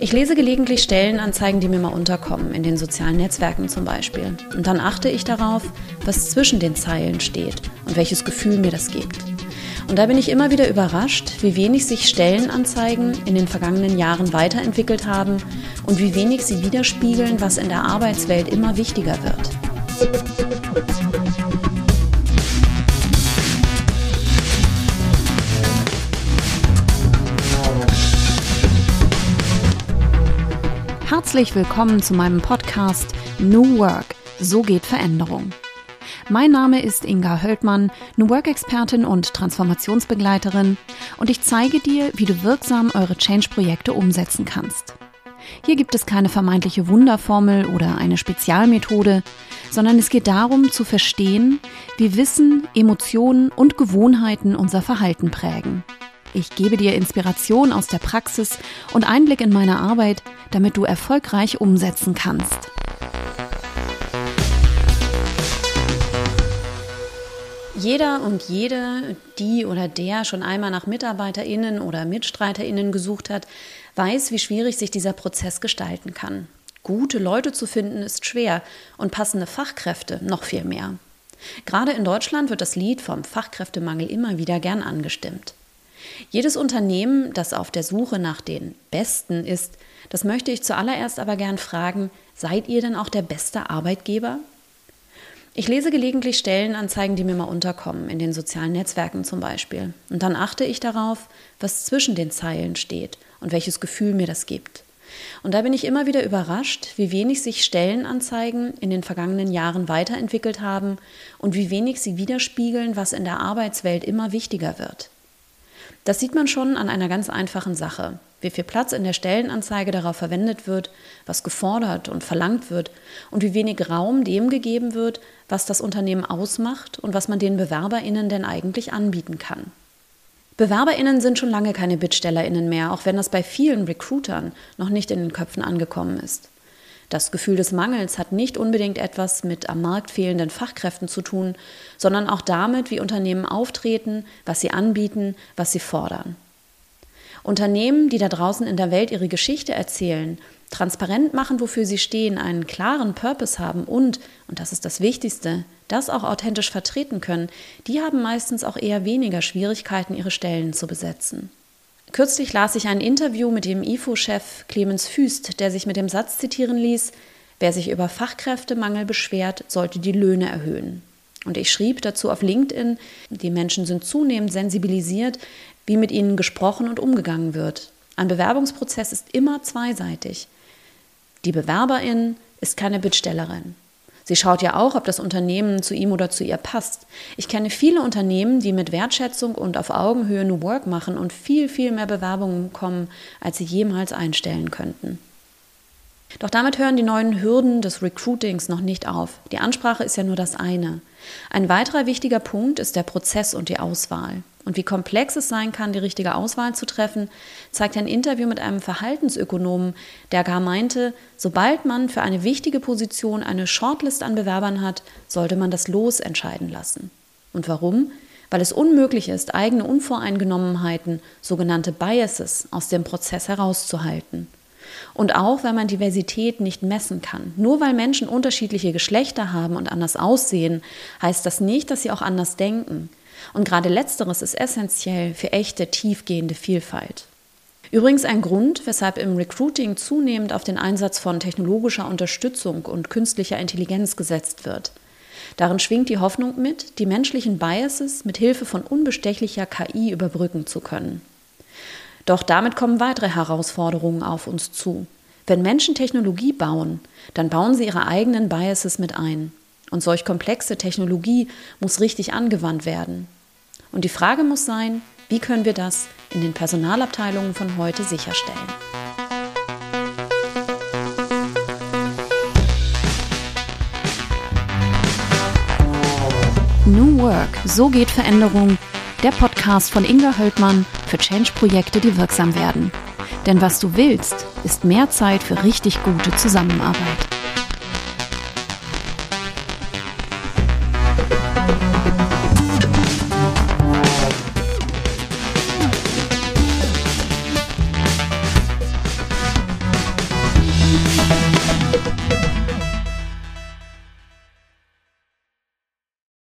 Ich lese gelegentlich Stellenanzeigen, die mir mal unterkommen, in den sozialen Netzwerken zum Beispiel. Und dann achte ich darauf, was zwischen den Zeilen steht und welches Gefühl mir das gibt. Und da bin ich immer wieder überrascht, wie wenig sich Stellenanzeigen in den vergangenen Jahren weiterentwickelt haben und wie wenig sie widerspiegeln, was in der Arbeitswelt immer wichtiger wird. Herzlich willkommen zu meinem Podcast New Work. So geht Veränderung. Mein Name ist Inga Höldmann, New Work-Expertin und Transformationsbegleiterin und ich zeige dir, wie du wirksam eure Change-Projekte umsetzen kannst. Hier gibt es keine vermeintliche Wunderformel oder eine Spezialmethode, sondern es geht darum zu verstehen, wie Wissen, Emotionen und Gewohnheiten unser Verhalten prägen. Ich gebe dir Inspiration aus der Praxis und Einblick in meine Arbeit, damit du erfolgreich umsetzen kannst. Jeder und jede, die oder der schon einmal nach Mitarbeiterinnen oder Mitstreiterinnen gesucht hat, weiß, wie schwierig sich dieser Prozess gestalten kann. Gute Leute zu finden ist schwer und passende Fachkräfte noch viel mehr. Gerade in Deutschland wird das Lied vom Fachkräftemangel immer wieder gern angestimmt. Jedes Unternehmen, das auf der Suche nach den Besten ist, das möchte ich zuallererst aber gern fragen, seid ihr denn auch der beste Arbeitgeber? Ich lese gelegentlich Stellenanzeigen, die mir mal unterkommen, in den sozialen Netzwerken zum Beispiel. Und dann achte ich darauf, was zwischen den Zeilen steht und welches Gefühl mir das gibt. Und da bin ich immer wieder überrascht, wie wenig sich Stellenanzeigen in den vergangenen Jahren weiterentwickelt haben und wie wenig sie widerspiegeln, was in der Arbeitswelt immer wichtiger wird. Das sieht man schon an einer ganz einfachen Sache. Wie viel Platz in der Stellenanzeige darauf verwendet wird, was gefordert und verlangt wird und wie wenig Raum dem gegeben wird, was das Unternehmen ausmacht und was man den BewerberInnen denn eigentlich anbieten kann. BewerberInnen sind schon lange keine BittstellerInnen mehr, auch wenn das bei vielen Recruitern noch nicht in den Köpfen angekommen ist. Das Gefühl des Mangels hat nicht unbedingt etwas mit am Markt fehlenden Fachkräften zu tun, sondern auch damit, wie Unternehmen auftreten, was sie anbieten, was sie fordern. Unternehmen, die da draußen in der Welt ihre Geschichte erzählen, transparent machen, wofür sie stehen, einen klaren Purpose haben und, und das ist das Wichtigste, das auch authentisch vertreten können, die haben meistens auch eher weniger Schwierigkeiten, ihre Stellen zu besetzen. Kürzlich las ich ein Interview mit dem IFO-Chef Clemens Füst, der sich mit dem Satz zitieren ließ, wer sich über Fachkräftemangel beschwert, sollte die Löhne erhöhen. Und ich schrieb dazu auf LinkedIn, die Menschen sind zunehmend sensibilisiert, wie mit ihnen gesprochen und umgegangen wird. Ein Bewerbungsprozess ist immer zweiseitig. Die Bewerberin ist keine Bittstellerin. Sie schaut ja auch, ob das Unternehmen zu ihm oder zu ihr passt. Ich kenne viele Unternehmen, die mit Wertschätzung und auf Augenhöhe New Work machen und viel, viel mehr Bewerbungen bekommen, als sie jemals einstellen könnten. Doch damit hören die neuen Hürden des Recruitings noch nicht auf. Die Ansprache ist ja nur das eine. Ein weiterer wichtiger Punkt ist der Prozess und die Auswahl. Und wie komplex es sein kann, die richtige Auswahl zu treffen, zeigt ein Interview mit einem Verhaltensökonomen, der gar meinte, sobald man für eine wichtige Position eine Shortlist an Bewerbern hat, sollte man das Los entscheiden lassen. Und warum? Weil es unmöglich ist, eigene Unvoreingenommenheiten, sogenannte Biases, aus dem Prozess herauszuhalten. Und auch, weil man Diversität nicht messen kann. Nur weil Menschen unterschiedliche Geschlechter haben und anders aussehen, heißt das nicht, dass sie auch anders denken. Und gerade letzteres ist essentiell für echte, tiefgehende Vielfalt. Übrigens ein Grund, weshalb im Recruiting zunehmend auf den Einsatz von technologischer Unterstützung und künstlicher Intelligenz gesetzt wird. Darin schwingt die Hoffnung mit, die menschlichen Biases mit Hilfe von unbestechlicher KI überbrücken zu können. Doch damit kommen weitere Herausforderungen auf uns zu. Wenn Menschen Technologie bauen, dann bauen sie ihre eigenen Biases mit ein. Und solch komplexe Technologie muss richtig angewandt werden. Und die Frage muss sein, wie können wir das in den Personalabteilungen von heute sicherstellen? New Work, so geht Veränderung. Der Podcast von Inga Höldmann für Change-Projekte, die wirksam werden. Denn was du willst, ist mehr Zeit für richtig gute Zusammenarbeit.